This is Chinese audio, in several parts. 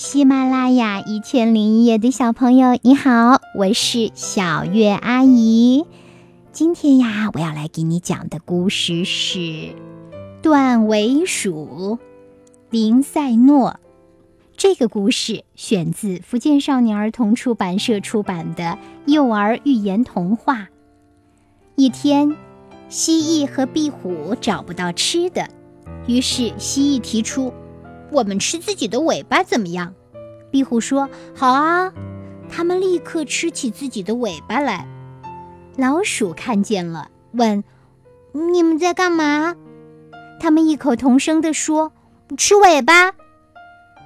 喜马拉雅一千零一夜的小朋友，你好，我是小月阿姨。今天呀，我要来给你讲的故事是《断尾鼠》，林赛诺。这个故事选自福建少年儿童出版社出版的幼儿寓言童话。一天，蜥蜴和壁虎找不到吃的，于是蜥蜴提出。我们吃自己的尾巴怎么样？壁虎说：“好啊。”他们立刻吃起自己的尾巴来。老鼠看见了，问：“你们在干嘛？”他们异口同声地说：“吃尾巴。”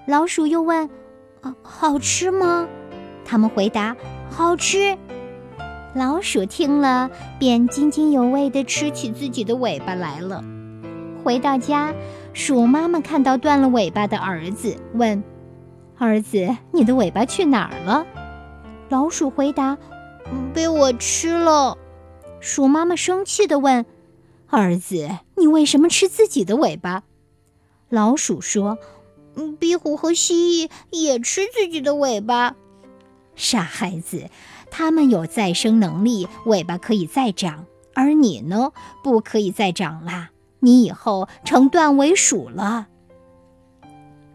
老鼠又问：“好吃吗？”他们回答：“好吃。”老鼠听了，便津津有味地吃起自己的尾巴来了。回到家。鼠妈妈看到断了尾巴的儿子，问：“儿子，你的尾巴去哪儿了？”老鼠回答：“被我吃了。”鼠妈妈生气地问：“儿子，你为什么吃自己的尾巴？”老鼠说：“壁虎和蜥蜴也吃自己的尾巴。”傻孩子，它们有再生能力，尾巴可以再长，而你呢，不可以再长啦。你以后成断尾鼠了。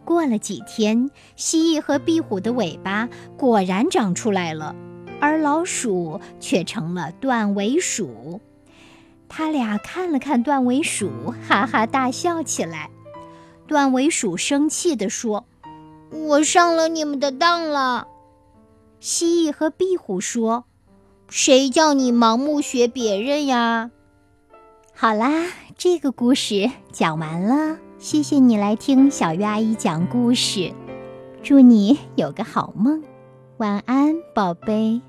过了几天，蜥蜴和壁虎的尾巴果然长出来了，而老鼠却成了断尾鼠。他俩看了看断尾鼠，哈哈大笑起来。断尾鼠生气地说：“我上了你们的当了。”蜥蜴和壁虎说：“谁叫你盲目学别人呀？”好啦，这个故事讲完了。谢谢你来听小鱼阿姨讲故事，祝你有个好梦，晚安，宝贝。